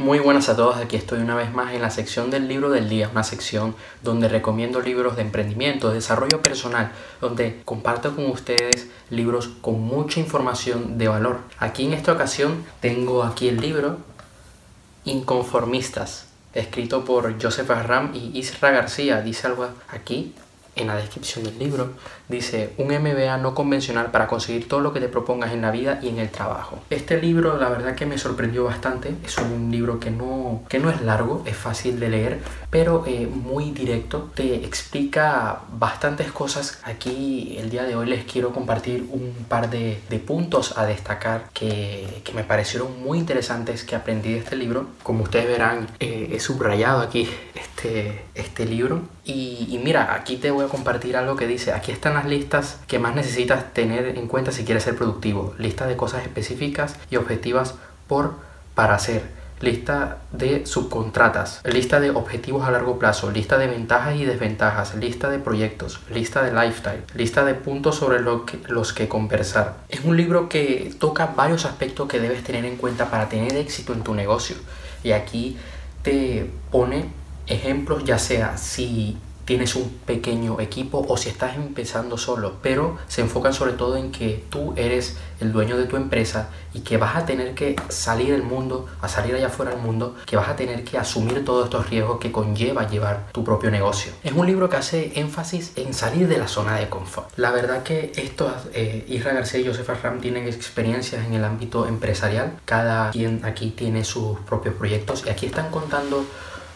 Muy buenas a todos, aquí estoy una vez más en la sección del libro del día, una sección donde recomiendo libros de emprendimiento, de desarrollo personal, donde comparto con ustedes libros con mucha información de valor. Aquí en esta ocasión tengo aquí el libro Inconformistas, escrito por Joseph Arram y Isra García, dice algo aquí en la descripción del libro, dice un MBA no convencional para conseguir todo lo que te propongas en la vida y en el trabajo. Este libro la verdad que me sorprendió bastante, es un libro que no, que no es largo, es fácil de leer, pero eh, muy directo, te explica bastantes cosas. Aquí el día de hoy les quiero compartir un par de, de puntos a destacar que, que, me parecieron muy interesantes que aprendí de este libro. Como ustedes verán, eh, he subrayado aquí este, este libro y, y mira, aquí te voy a compartir algo que dice, aquí están las listas que más necesitas tener en cuenta si quieres ser productivo. Lista de cosas específicas y objetivas por para hacer. Lista de subcontratas, lista de objetivos a largo plazo, lista de ventajas y desventajas, lista de proyectos, lista de lifestyle, lista de puntos sobre lo que, los que conversar. Es un libro que toca varios aspectos que debes tener en cuenta para tener éxito en tu negocio. Y aquí te pone ejemplos, ya sea si tienes un pequeño equipo o si estás empezando solo, pero se enfocan sobre todo en que tú eres el dueño de tu empresa y que vas a tener que salir del mundo, a salir allá afuera del mundo, que vas a tener que asumir todos estos riesgos que conlleva llevar tu propio negocio. Es un libro que hace énfasis en salir de la zona de confort. La verdad que estos, eh, Isra García y Joseph Ram tienen experiencias en el ámbito empresarial, cada quien aquí tiene sus propios proyectos y aquí están contando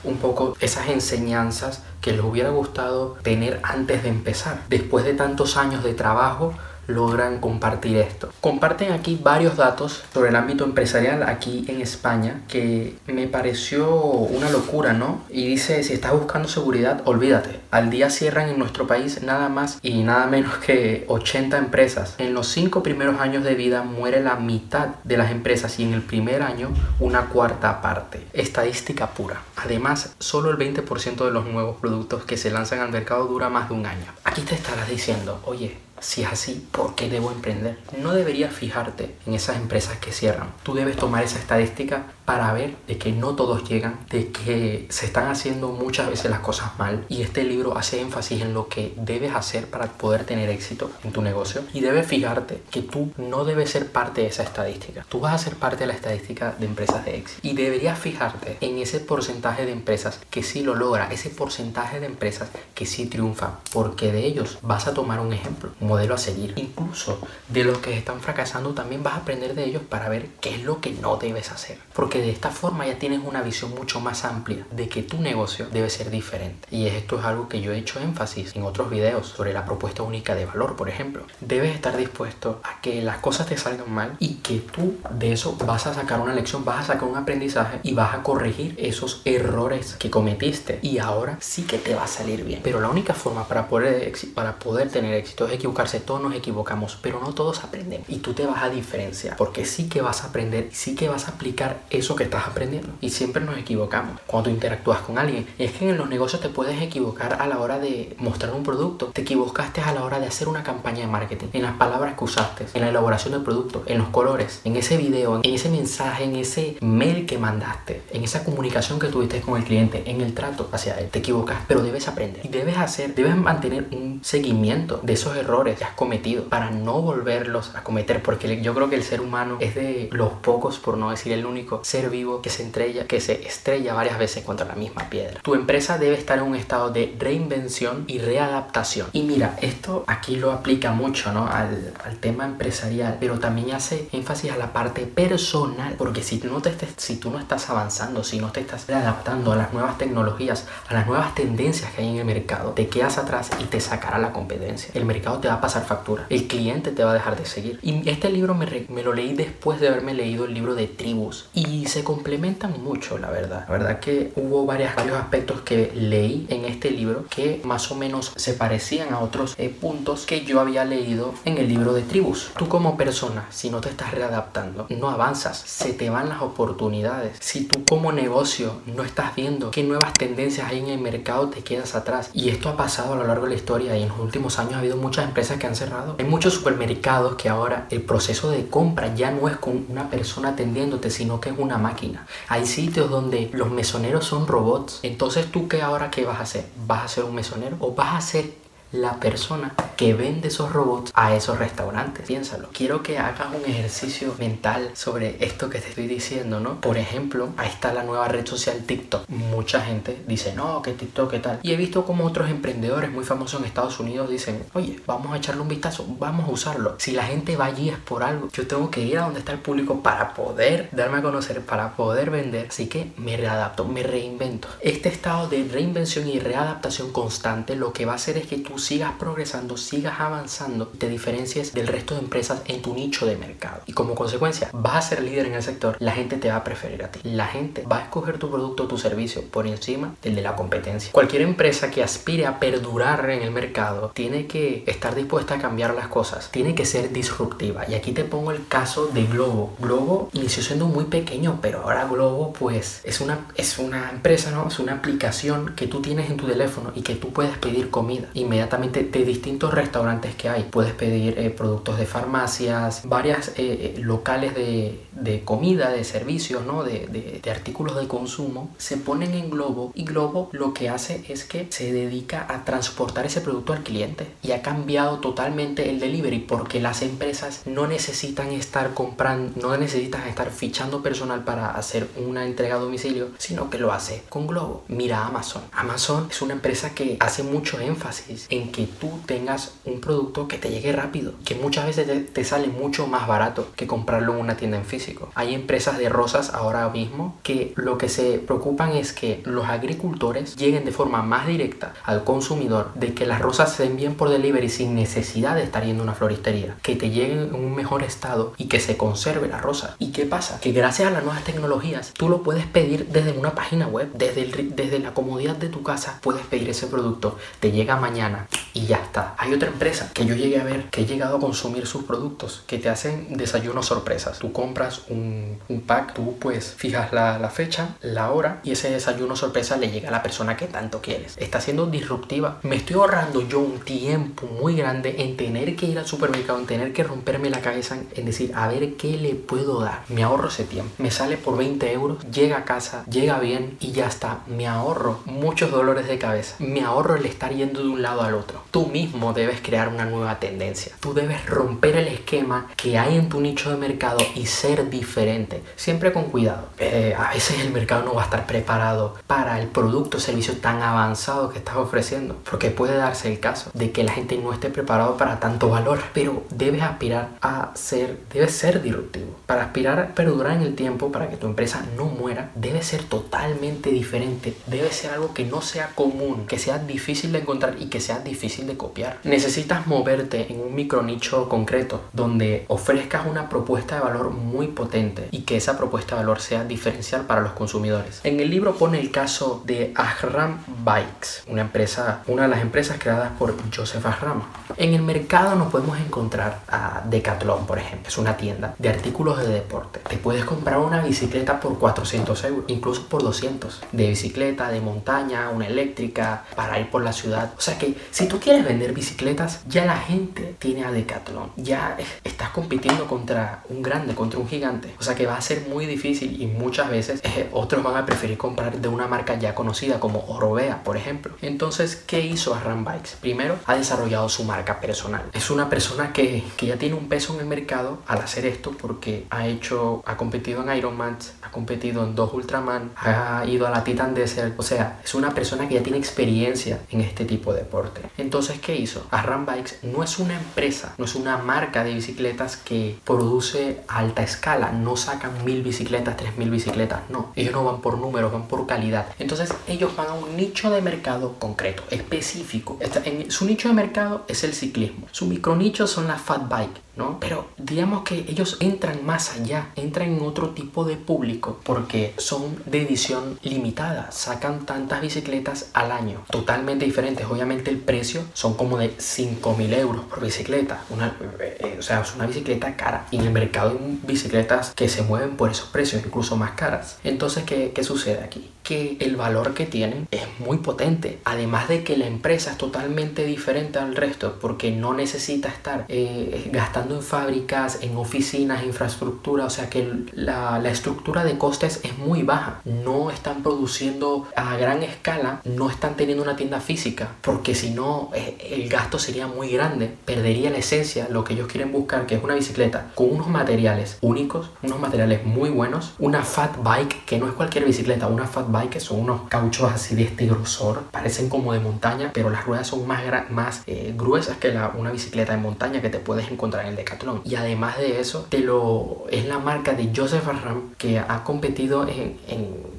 un poco esas enseñanzas que les hubiera gustado tener antes de empezar. Después de tantos años de trabajo, logran compartir esto. Comparten aquí varios datos sobre el ámbito empresarial aquí en España que me pareció una locura, ¿no? Y dice, si estás buscando seguridad, olvídate. Al día cierran en nuestro país nada más y nada menos que 80 empresas. En los cinco primeros años de vida muere la mitad de las empresas y en el primer año una cuarta parte. Estadística pura. Además, solo el 20% de los nuevos productos que se lanzan al mercado dura más de un año. Aquí te estarás diciendo, oye, si es así, ¿por qué debo emprender? No deberías fijarte en esas empresas que cierran. Tú debes tomar esa estadística para ver de que no todos llegan, de que se están haciendo muchas veces las cosas mal. Y este libro hace énfasis en lo que debes hacer para poder tener éxito en tu negocio. Y debes fijarte que tú no debes ser parte de esa estadística. Tú vas a ser parte de la estadística de empresas de éxito. Y deberías fijarte en ese porcentaje de empresas que sí lo logra, ese porcentaje de empresas que sí triunfan. Porque de ellos vas a tomar un ejemplo, un modelo a seguir. Incluso de los que están fracasando también vas a aprender de ellos para ver qué es lo que no debes hacer. Porque de esta forma ya tienes una visión mucho más amplia de que tu negocio debe ser diferente. Y esto es algo que yo he hecho énfasis en otros videos sobre la propuesta única de valor, por ejemplo. Debes estar dispuesto a que las cosas te salgan mal y que tú de eso vas a sacar una lección, vas a sacar un aprendizaje y vas a corregir esos errores que cometiste. Y ahora sí que te va a salir bien. Pero la única forma para poder, para poder tener éxito es equivocarse. Todos nos equivocamos, pero no todos aprenden. Y tú te vas a diferenciar porque sí que vas a aprender, sí que vas a aplicar eso eso que estás aprendiendo. Y siempre nos equivocamos cuando interactúas con alguien. es que en los negocios te puedes equivocar a la hora de mostrar un producto. Te equivocaste a la hora de hacer una campaña de marketing. En las palabras que usaste, en la elaboración del producto, en los colores, en ese video, en ese mensaje, en ese mail que mandaste, en esa comunicación que tuviste con el cliente, en el trato hacia él. Te equivocas, pero debes aprender. Y debes hacer, debes mantener un seguimiento de esos errores que has cometido para no volverlos a cometer. Porque yo creo que el ser humano es de los pocos, por no decir el único, ser vivo que se estrella, que se estrella varias veces contra la misma piedra. Tu empresa debe estar en un estado de reinvención y readaptación. Y mira, esto aquí lo aplica mucho ¿no? al, al tema empresarial, pero también hace énfasis a la parte personal, porque si no te estés, si tú no estás avanzando, si no te estás adaptando a las nuevas tecnologías, a las nuevas tendencias que hay en el mercado, te quedas atrás y te sacará la competencia. El mercado te va a pasar factura, el cliente te va a dejar de seguir. Y este libro me, me lo leí después de haberme leído el libro de Tribus y se complementan mucho, la verdad. La verdad que hubo varios aspectos que leí en este libro que más o menos se parecían a otros eh, puntos que yo había leído en el libro de tribus. Tú como persona, si no te estás readaptando, no avanzas, se te van las oportunidades. Si tú como negocio no estás viendo qué nuevas tendencias hay en el mercado, te quedas atrás. Y esto ha pasado a lo largo de la historia y en los últimos años ha habido muchas empresas que han cerrado. Hay muchos supermercados que ahora el proceso de compra ya no es con una persona atendiéndote, sino que es una máquina. Hay sitios donde los mesoneros son robots. Entonces tú qué ahora qué vas a hacer? ¿Vas a ser un mesonero o vas a ser la persona que vende esos robots a esos restaurantes. Piénsalo. Quiero que hagas un ejercicio mental sobre esto que te estoy diciendo, ¿no? Por ejemplo, ahí está la nueva red social TikTok. Mucha gente dice, no, que TikTok, ¿qué tal? Y he visto como otros emprendedores muy famosos en Estados Unidos dicen, oye, vamos a echarle un vistazo, vamos a usarlo. Si la gente va allí es por algo. Yo tengo que ir a donde está el público para poder darme a conocer, para poder vender. Así que me readapto, me reinvento. Este estado de reinvención y readaptación constante lo que va a hacer es que tú sigas progresando, sigas avanzando, te diferencies del resto de empresas en tu nicho de mercado. Y como consecuencia, vas a ser líder en el sector, la gente te va a preferir a ti. La gente va a escoger tu producto tu servicio por encima del de la competencia. Cualquier empresa que aspire a perdurar en el mercado tiene que estar dispuesta a cambiar las cosas, tiene que ser disruptiva. Y aquí te pongo el caso de Globo. Globo inició siendo muy pequeño, pero ahora Globo pues es una, es una empresa, ¿no? Es una aplicación que tú tienes en tu teléfono y que tú puedes pedir comida inmediatamente de distintos restaurantes que hay. Puedes pedir eh, productos de farmacias, varias eh, eh, locales de, comida, de servicios, ¿no? De, de, artículos de consumo, se ponen en Globo y Globo lo que hace es que se dedica a transportar ese producto al cliente y ha cambiado totalmente el delivery porque las empresas no necesitan estar comprando, no necesitan estar fichando personal para hacer una entrega a domicilio, sino que lo hace con Globo. Mira Amazon. Amazon es una empresa que hace mucho énfasis en que tú tengas un producto que te llegue rápido, que muchas veces te, sale mucho más barato que comprarlo en una tienda en físico. Hay empresas de rosas ahora mismo que lo que se preocupan es que los agricultores lleguen de forma más directa al consumidor, de que las rosas se den bien por delivery sin necesidad de estar yendo a una floristería, que te lleguen en un mejor estado y que se conserve la rosa. ¿Y qué pasa? Que gracias a las nuevas tecnologías tú lo puedes pedir desde una página web, desde, desde la comodidad de tu casa puedes pedir ese producto, te llega mañana y ya está. Hay otra empresa que yo llegué a ver, que he llegado a consumir sus productos, que te hacen desayunos sorpresas. Tú compras un, un pack, tú pues fijas la, la, fecha, la hora y ese desayuno sorpresa le llega a la persona que tanto quieres. Está siendo disruptiva. Me estoy ahorrando yo un tiempo muy grande en tener que ir al supermercado, en tener que romperme la cabeza en decir, a ver qué le puedo dar. Me ahorro ese tiempo. Me sale por 20 euros, llega a casa, llega bien y ya está. Me ahorro muchos dolores de cabeza. Me ahorro el estar yendo de un lado al otro. Tú mismo debes crear una nueva tendencia. Tú debes romper el esquema que hay en tu nicho de mercado y ser diferente. Siempre con cuidado. Eh, a veces el mercado no va a estar preparado para el producto o servicio tan avanzado que estás ofreciendo. Porque puede darse el caso de que la gente no esté preparado para tanto valor. Pero debes aspirar a ser, debes ser disruptivo. Para aspirar a perdurar en el tiempo, para que tu empresa no muera, debe ser totalmente diferente. Debe ser algo que no sea común, que sea difícil de encontrar y que sea difícil de copiar. Necesitas moverte en un micro nicho concreto donde ofrezcas una propuesta de valor muy potente y que esa propuesta de valor sea diferencial para los consumidores. En el libro pone el caso de Ahram Bikes, una empresa, una de las empresas creadas por Joseph Ahram. En el mercado nos podemos encontrar a Decathlon, por ejemplo, es una tienda de artículos de deporte. Te puedes comprar una bicicleta por 400 euros, incluso por 200, de bicicleta, de montaña, una eléctrica, para ir por la ciudad. O sea que si tú quieres vender bicicletas, ya la gente tiene a Decathlon. Ya estás compitiendo contra un grande, contra un gigante. O sea que va a ser muy difícil y muchas veces eh, otros van a preferir comprar de una marca ya conocida como Orovea, por ejemplo. Entonces, ¿qué hizo Arran Bikes? Primero, ha desarrollado su marca personal. Es una persona que, que ya tiene un peso en el mercado al hacer esto porque ha hecho, ha competido en Ironman, ha competido en dos Ultraman, ha ido a la Titan Desert. O sea, es una persona que ya tiene experiencia en este tipo de deporte. Entonces, ¿qué hizo? Arran Bikes no es una empresa, no es una marca de bicicletas que produce a alta escala. No sacan mil bicicletas, tres mil bicicletas. No, ellos no van por números, van por calidad. Entonces, ellos van a un nicho de mercado concreto, específico. En su nicho de mercado es el ciclismo. Su micronicho son las fat bike ¿no? Pero digamos que ellos entran más allá, entran en otro tipo de público porque son de edición limitada, sacan tantas bicicletas al año, totalmente diferentes. Obviamente el precio son como de 5 mil euros por bicicleta, una, eh, o sea, es una bicicleta cara. Y en el mercado hay bicicletas que se mueven por esos precios, incluso más caras. Entonces, ¿qué, qué sucede aquí? Que el valor que tienen es muy potente, además de que la empresa es totalmente diferente al resto porque no necesita estar eh, gastando en fábricas, en oficinas, infraestructura, o sea que la, la estructura de costes es muy baja. No están produciendo a gran escala, no están teniendo una tienda física, porque si no eh, el gasto sería muy grande, perdería la esencia, lo que ellos quieren buscar, que es una bicicleta con unos materiales únicos, unos materiales muy buenos, una fat bike, que no es cualquier bicicleta, una fat bike que son unos cauchos así de este grosor, parecen como de montaña, pero las ruedas son más, más eh, gruesas que la, una bicicleta de montaña que te puedes encontrar en el Decathlon. Y además de eso, te lo, es la marca de Joseph Arram que ha competido en,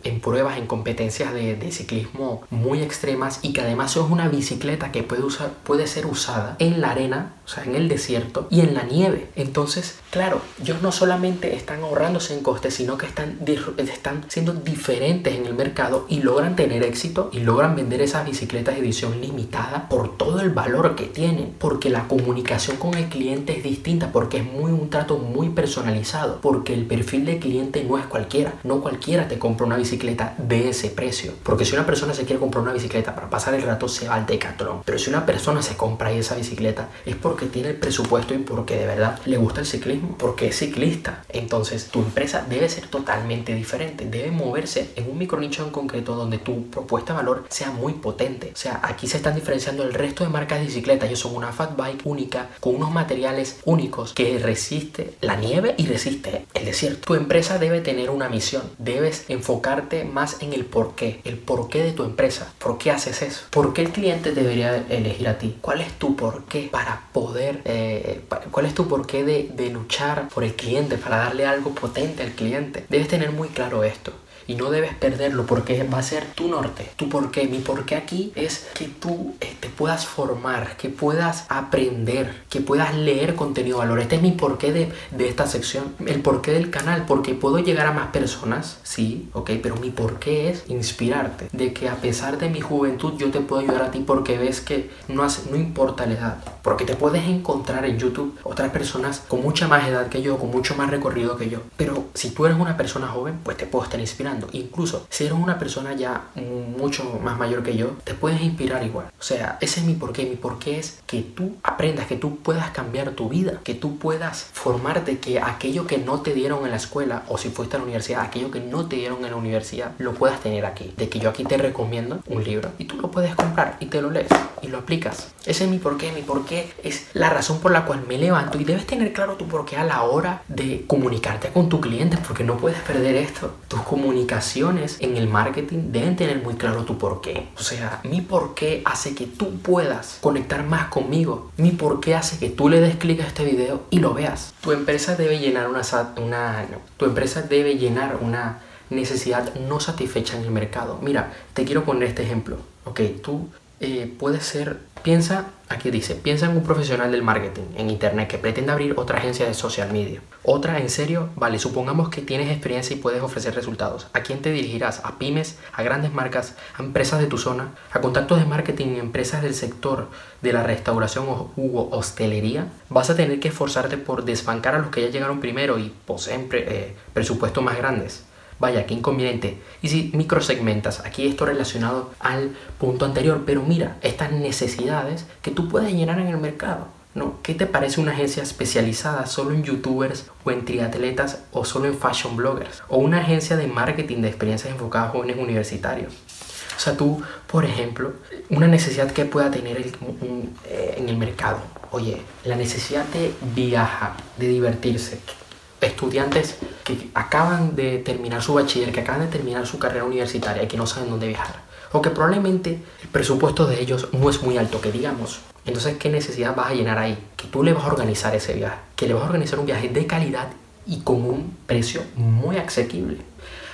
en, pruebas, en competencias de, de, ciclismo muy extremas y que además es una bicicleta que puede, usar, puede ser usada en la arena, o sea, en el desierto y en la nieve. Entonces, claro, ellos no solamente están ahorrándose en costes, sino que están, están siendo diferentes en el mercado y logran tener éxito y logran vender esas bicicletas de edición limitada por todo el valor que tienen, porque la comunicación con el cliente es distinta, porque es muy un trato muy personalizado, porque el perfil de cliente no es cualquiera, no cualquiera te compra una bicicleta de ese precio, porque si una persona se quiere comprar una bicicleta para pasar el rato se va al Decathlon, pero si una persona se compra esa bicicleta es porque tiene el presupuesto y porque de verdad le gusta el ciclismo, porque es ciclista. Entonces tu empresa debe ser totalmente diferente, debe moverse en un micronicho en concreto donde tu propuesta de valor sea muy potente. O sea, aquí se están diferenciando el resto de marcas de bicicletas. Ellos son una fat bike única con unos materiales únicos que resiste la nieve y resiste el desierto. Tu empresa debe tener una misión. Debes enfocarte más en el porqué, el porqué de tu empresa. ¿Por qué haces eso? ¿Por qué el cliente debería elegir a ti? ¿Cuál es tu porqué para poder, eh, cuál es tu porqué de luchar por el cliente, para darle algo potente al cliente? Debes tener muy claro esto y no debes perderlo porque va a ser tu norte, tu porqué. Mi porqué aquí es que tú eh, te puedas formar, que puedas aprender, que puedas leer contenido de valor. Este es mi porqué de, de esta sección, el porqué del canal, porque puedo llegar a más personas, sí, ok, pero mi porqué es inspirarte, de que a pesar de mi juventud yo te puedo ayudar a ti porque ves que no, hace, no importa la edad, porque te puedes encontrar en YouTube otras personas con mucha más edad que yo, con mucho más recorrido que yo, pero si tú eres una persona joven, pues te puedo estar inspirando Incluso si eres una persona ya mucho más mayor que yo, te puedes inspirar igual. O sea, ese es mi porqué. Mi porqué es que tú aprendas, que tú puedas cambiar tu vida, que tú puedas formarte, que aquello que no te dieron en la escuela o si fuiste a la universidad, aquello que no te dieron en la universidad, lo puedas tener aquí. De que yo aquí te recomiendo un libro y tú lo puedes comprar y te lo lees y lo aplicas. Ese es mi porqué. Mi porqué es la razón por la cual me levanto y debes tener claro tu porqué a la hora de comunicarte con tu cliente porque no puedes perder esto. Tus comunicaciones en el marketing deben tener muy claro tu por qué. O sea, mi por qué hace que tú puedas conectar más conmigo. Mi por qué hace que tú le des clic a este video y lo veas. Tu empresa debe llenar una, una tu empresa debe llenar una necesidad no satisfecha en el mercado. Mira, te quiero poner este ejemplo. Ok, tú eh, puedes ser Piensa, aquí dice, piensa en un profesional del marketing en internet que pretende abrir otra agencia de social media. Otra, en serio, vale, supongamos que tienes experiencia y puedes ofrecer resultados. ¿A quién te dirigirás? ¿A pymes? ¿A grandes marcas? ¿A empresas de tu zona? ¿A contactos de marketing en empresas del sector de la restauración o hostelería? Vas a tener que esforzarte por desbancar a los que ya llegaron primero y poseen eh, presupuestos más grandes. Vaya, qué inconveniente. Y si microsegmentas, aquí esto relacionado al punto anterior, pero mira, estas necesidades que tú puedes llenar en el mercado. ¿no? ¿Qué te parece una agencia especializada solo en youtubers o en triatletas o solo en fashion bloggers? O una agencia de marketing de experiencias enfocadas a jóvenes universitarios. O sea, tú, por ejemplo, una necesidad que pueda tener eh, en el mercado. Oye, la necesidad de viajar, de divertirse, estudiantes que acaban de terminar su bachiller, que acaban de terminar su carrera universitaria y que no saben dónde viajar. O que probablemente el presupuesto de ellos no es muy alto, que digamos. Entonces, ¿qué necesidad vas a llenar ahí? Que tú le vas a organizar ese viaje. Que le vas a organizar un viaje de calidad y con un precio muy asequible.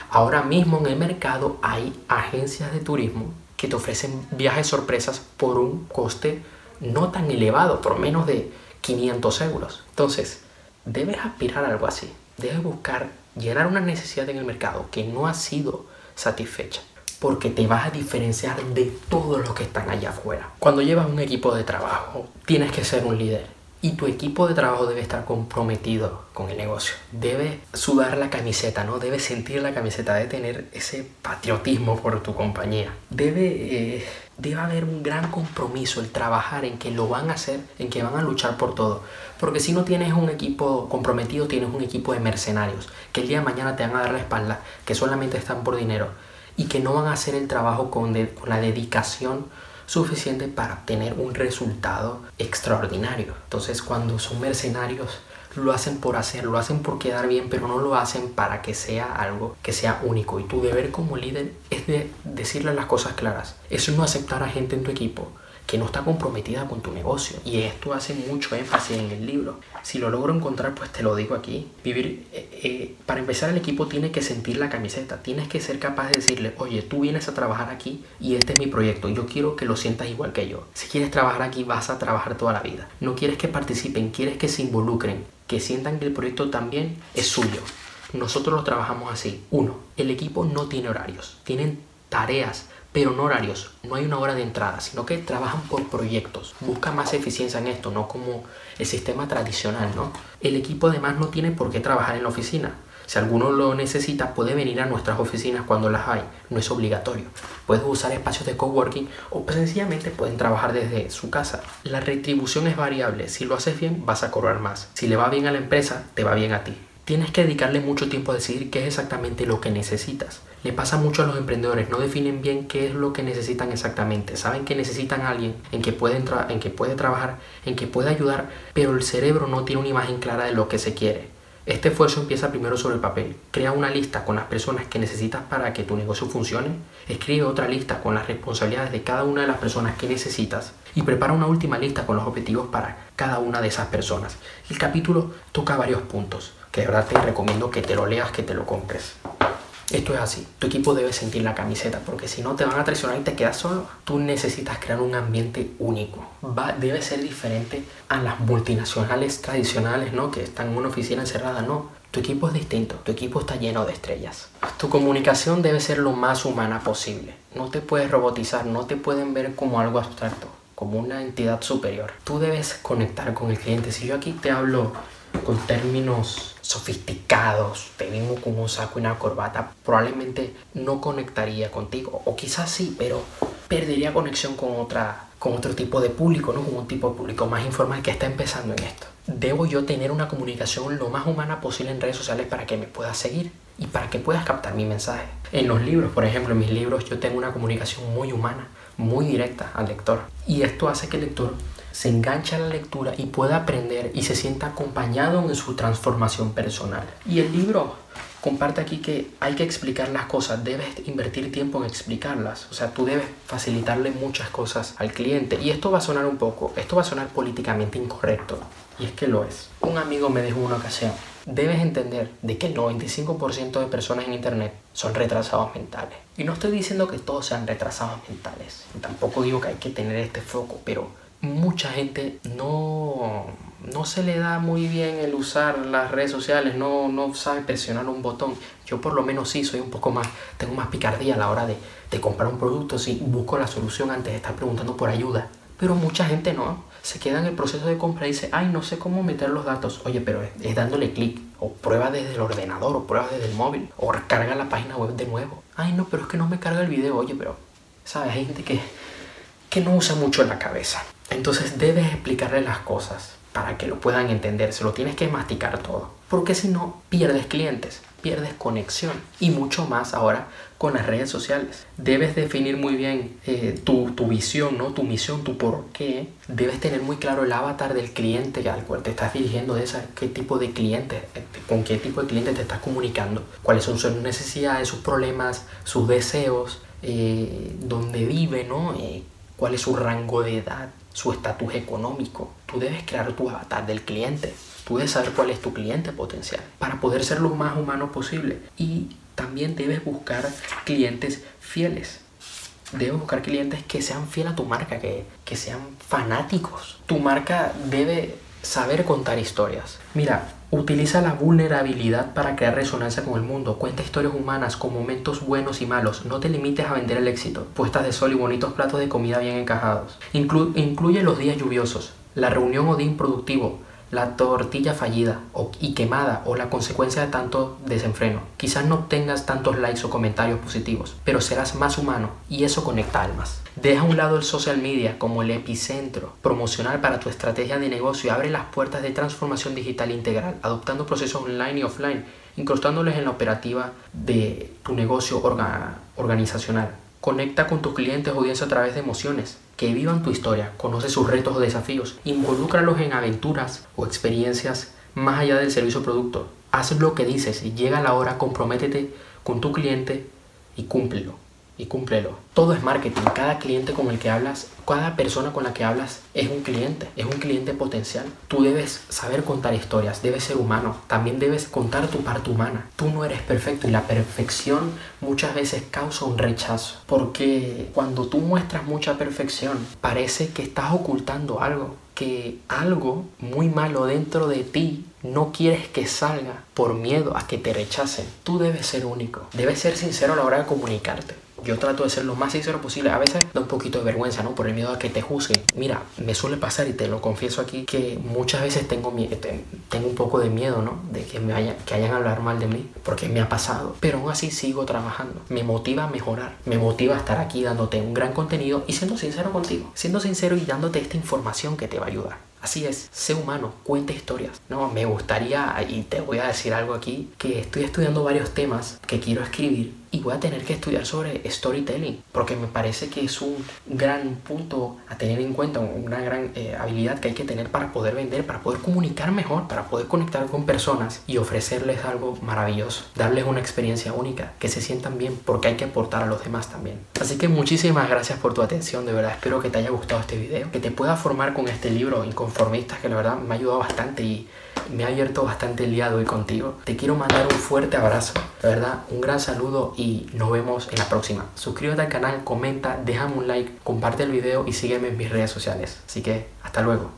Ahora mismo en el mercado hay agencias de turismo que te ofrecen viajes sorpresas por un coste no tan elevado, por menos de 500 euros. Entonces, debes aspirar a algo así. Debes buscar llenar una necesidad en el mercado que no ha sido satisfecha. Porque te vas a diferenciar de todos los que están allá afuera. Cuando llevas un equipo de trabajo, tienes que ser un líder y tu equipo de trabajo debe estar comprometido con el negocio. Debe sudar la camiseta, ¿no? Debe sentir la camiseta, debe tener ese patriotismo por tu compañía. Debe, eh, debe haber un gran compromiso, el trabajar en que lo van a hacer, en que van a luchar por todo. Porque si no tienes un equipo comprometido, tienes un equipo de mercenarios, que el día de mañana te van a dar la espalda, que solamente están por dinero y que no van a hacer el trabajo con, con la dedicación suficiente para obtener un resultado extraordinario. Entonces cuando son mercenarios lo hacen por hacer, lo hacen por quedar bien, pero no lo hacen para que sea algo que sea único. Y tu deber como líder es de decirle las cosas claras. Eso no aceptar a gente en tu equipo que no está comprometida con tu negocio. Y esto hace mucho énfasis en el libro. Si lo logro encontrar, pues te lo digo aquí. Vivir, eh, eh, para empezar, el equipo tiene que sentir la camiseta. Tienes que ser capaz de decirle, oye, tú vienes a trabajar aquí y este es mi proyecto. Yo quiero que lo sientas igual que yo. Si quieres trabajar aquí, vas a trabajar toda la vida. No quieres que participen, quieres que se involucren, que sientan que el proyecto también es suyo. Nosotros lo trabajamos así. Uno, el equipo no tiene horarios. Tienen tareas pero no horarios. No hay una hora de entrada, sino que trabajan por proyectos. Busca más eficiencia en esto, no como el sistema tradicional, ¿no? El equipo además no tiene por qué trabajar en la oficina. Si alguno lo necesita, puede venir a nuestras oficinas cuando las hay. No es obligatorio. Puedes usar espacios de coworking o sencillamente pueden trabajar desde su casa. La retribución es variable. Si lo haces bien, vas a cobrar más. Si le va bien a la empresa, te va bien a ti. Tienes que dedicarle mucho tiempo a decidir qué es exactamente lo que necesitas. Le pasa mucho a los emprendedores, no definen bien qué es lo que necesitan exactamente. Saben que necesitan a alguien en que, puede en que puede trabajar, en que puede ayudar, pero el cerebro no tiene una imagen clara de lo que se quiere. Este esfuerzo empieza primero sobre el papel. Crea una lista con las personas que necesitas para que tu negocio funcione. Escribe otra lista con las responsabilidades de cada una de las personas que necesitas. Y prepara una última lista con los objetivos para cada una de esas personas. El capítulo toca varios puntos que de verdad te recomiendo que te lo leas, que te lo compres. Esto es así, tu equipo debe sentir la camiseta porque si no te van a traicionar y te quedas solo. Tú necesitas crear un ambiente único. Va, debe ser diferente a las multinacionales tradicionales, ¿no? Que están en una oficina encerrada, no. Tu equipo es distinto, tu equipo está lleno de estrellas. Tu comunicación debe ser lo más humana posible. No te puedes robotizar, no te pueden ver como algo abstracto, como una entidad superior. Tú debes conectar con el cliente. Si yo aquí te hablo con términos sofisticados, te vengo con un saco y una corbata, probablemente no conectaría contigo. O quizás sí, pero perdería conexión con, otra, con otro tipo de público, ¿no? Con un tipo de público más informal que está empezando en esto. Debo yo tener una comunicación lo más humana posible en redes sociales para que me puedas seguir y para que puedas captar mi mensaje. En los libros, por ejemplo, en mis libros yo tengo una comunicación muy humana, muy directa al lector. Y esto hace que el lector se engancha a la lectura y pueda aprender y se sienta acompañado en su transformación personal. Y el libro comparte aquí que hay que explicar las cosas, debes invertir tiempo en explicarlas, o sea, tú debes facilitarle muchas cosas al cliente. Y esto va a sonar un poco, esto va a sonar políticamente incorrecto, y es que lo es. Un amigo me dijo una ocasión, debes entender de que el 95% de personas en Internet son retrasados mentales. Y no estoy diciendo que todos sean retrasados mentales, tampoco digo que hay que tener este foco, pero mucha gente no, no se le da muy bien el usar las redes sociales, no, no sabe presionar un botón. Yo por lo menos sí, soy un poco más, tengo más picardía a la hora de, de comprar un producto, sí, busco la solución antes de estar preguntando por ayuda. Pero mucha gente no, se queda en el proceso de compra y dice, ay, no sé cómo meter los datos. Oye, pero es, dándole clic, o prueba desde el ordenador, o prueba desde el móvil, o carga la página web de nuevo. Ay, no, pero es que no me carga el video. Oye, pero, ¿sabes? Hay gente que, que no usa mucho la cabeza. Entonces debes explicarle las cosas para que lo puedan entender. Se lo tienes que masticar todo. Porque si no, pierdes clientes, pierdes conexión. Y mucho más ahora con las redes sociales. Debes definir muy bien eh, tu, visión, ¿no? tu misión, tu por qué. Debes tener muy claro el avatar del cliente al cual te estás dirigiendo, de esa, qué tipo de cliente, con qué tipo de cliente te estás comunicando, cuáles son sus necesidades, sus problemas, sus deseos, eh, dónde vive, ¿no? Eh, cuál es su rango de edad, su estatus económico. Tú debes crear tu avatar del cliente. Tú debes saber cuál es tu cliente potencial para poder ser lo más humano posible. Y también debes buscar clientes fieles. Debes buscar clientes que sean fieles a tu marca, que, que sean fanáticos. Tu marca debe saber contar historias. Mira, utiliza la vulnerabilidad para crear resonancia con el mundo. Cuenta historias humanas con momentos buenos y malos. No te limites a vender el éxito. Puestas de sol y bonitos platos de comida bien encajados. incluye los días lluviosos, la reunión o día improductivo, la tortilla fallida y quemada o la consecuencia de tanto desenfreno. Quizás no obtengas tantos likes o comentarios positivos, pero serás más humano y eso conecta almas. Deja a un lado el social media como el epicentro promocional para tu estrategia de negocio y abre las puertas de transformación digital integral, adoptando procesos online y offline, incrustándoles en la operativa de tu negocio organizacional. Conecta con tus clientes o audiencia a través de emociones, que vivan tu historia, conoce sus retos o desafíos, involúcralos en aventuras o experiencias más allá del servicio o producto. Haz lo que dices y llega la hora, comprométete con tu cliente y cúmplelo y cúmplelo. Todo es marketing. Cada cliente con el que hablas, cada persona con la que hablas es un cliente, es un cliente potencial. Tú debes saber contar historias, debes ser humano, también debes contar tu parte humana. Tú no eres perfecto y la perfección muchas veces causa un rechazo, porque cuando tú muestras mucha perfección, parece que estás ocultando algo que algo muy malo dentro de ti no quieres que salga por miedo a que te rechacen. Tú debes ser único, debes ser sincero a la hora de comunicarte. Yo trato de ser lo más sincero posible. A veces da un poquito de vergüenza, ¿no? Por el miedo a que te juzguen. Mira, me suele pasar y te lo confieso aquí que muchas veces tengo, tengo un poco de miedo, ¿no? De que me vayan, que hayan a hablar mal de mí, porque me ha pasado. Pero aún así sigo trabajando. Me motiva a mejorar. Me motiva a estar aquí dándote un gran contenido y siendo sincero contigo. Siendo sincero y dándote esta información que te va a ayudar. Así es, sé humano, cuenta historias. No, me gustaría, y te voy a decir algo aquí, que estoy estudiando varios temas que quiero escribir y voy a tener que estudiar sobre storytelling, porque me parece que es un gran punto a tener en cuenta, una gran eh, habilidad que hay que tener para poder vender, para poder comunicar mejor, para poder conectar con personas y ofrecerles algo maravilloso, darles una experiencia única, que se sientan bien, porque hay que aportar a los demás también. Así que muchísimas gracias por tu atención, de verdad espero que te haya gustado este video, que te pueda formar con este libro Que la verdad me ha ayudado bastante y me ha abierto bastante el día hoy contigo. Te quiero mandar un fuerte abrazo, de verdad, un gran saludo y nos vemos en la próxima. Suscríbete al canal, comenta, déjame un like, comparte el video y sígueme en mis redes sociales. Así que hasta luego.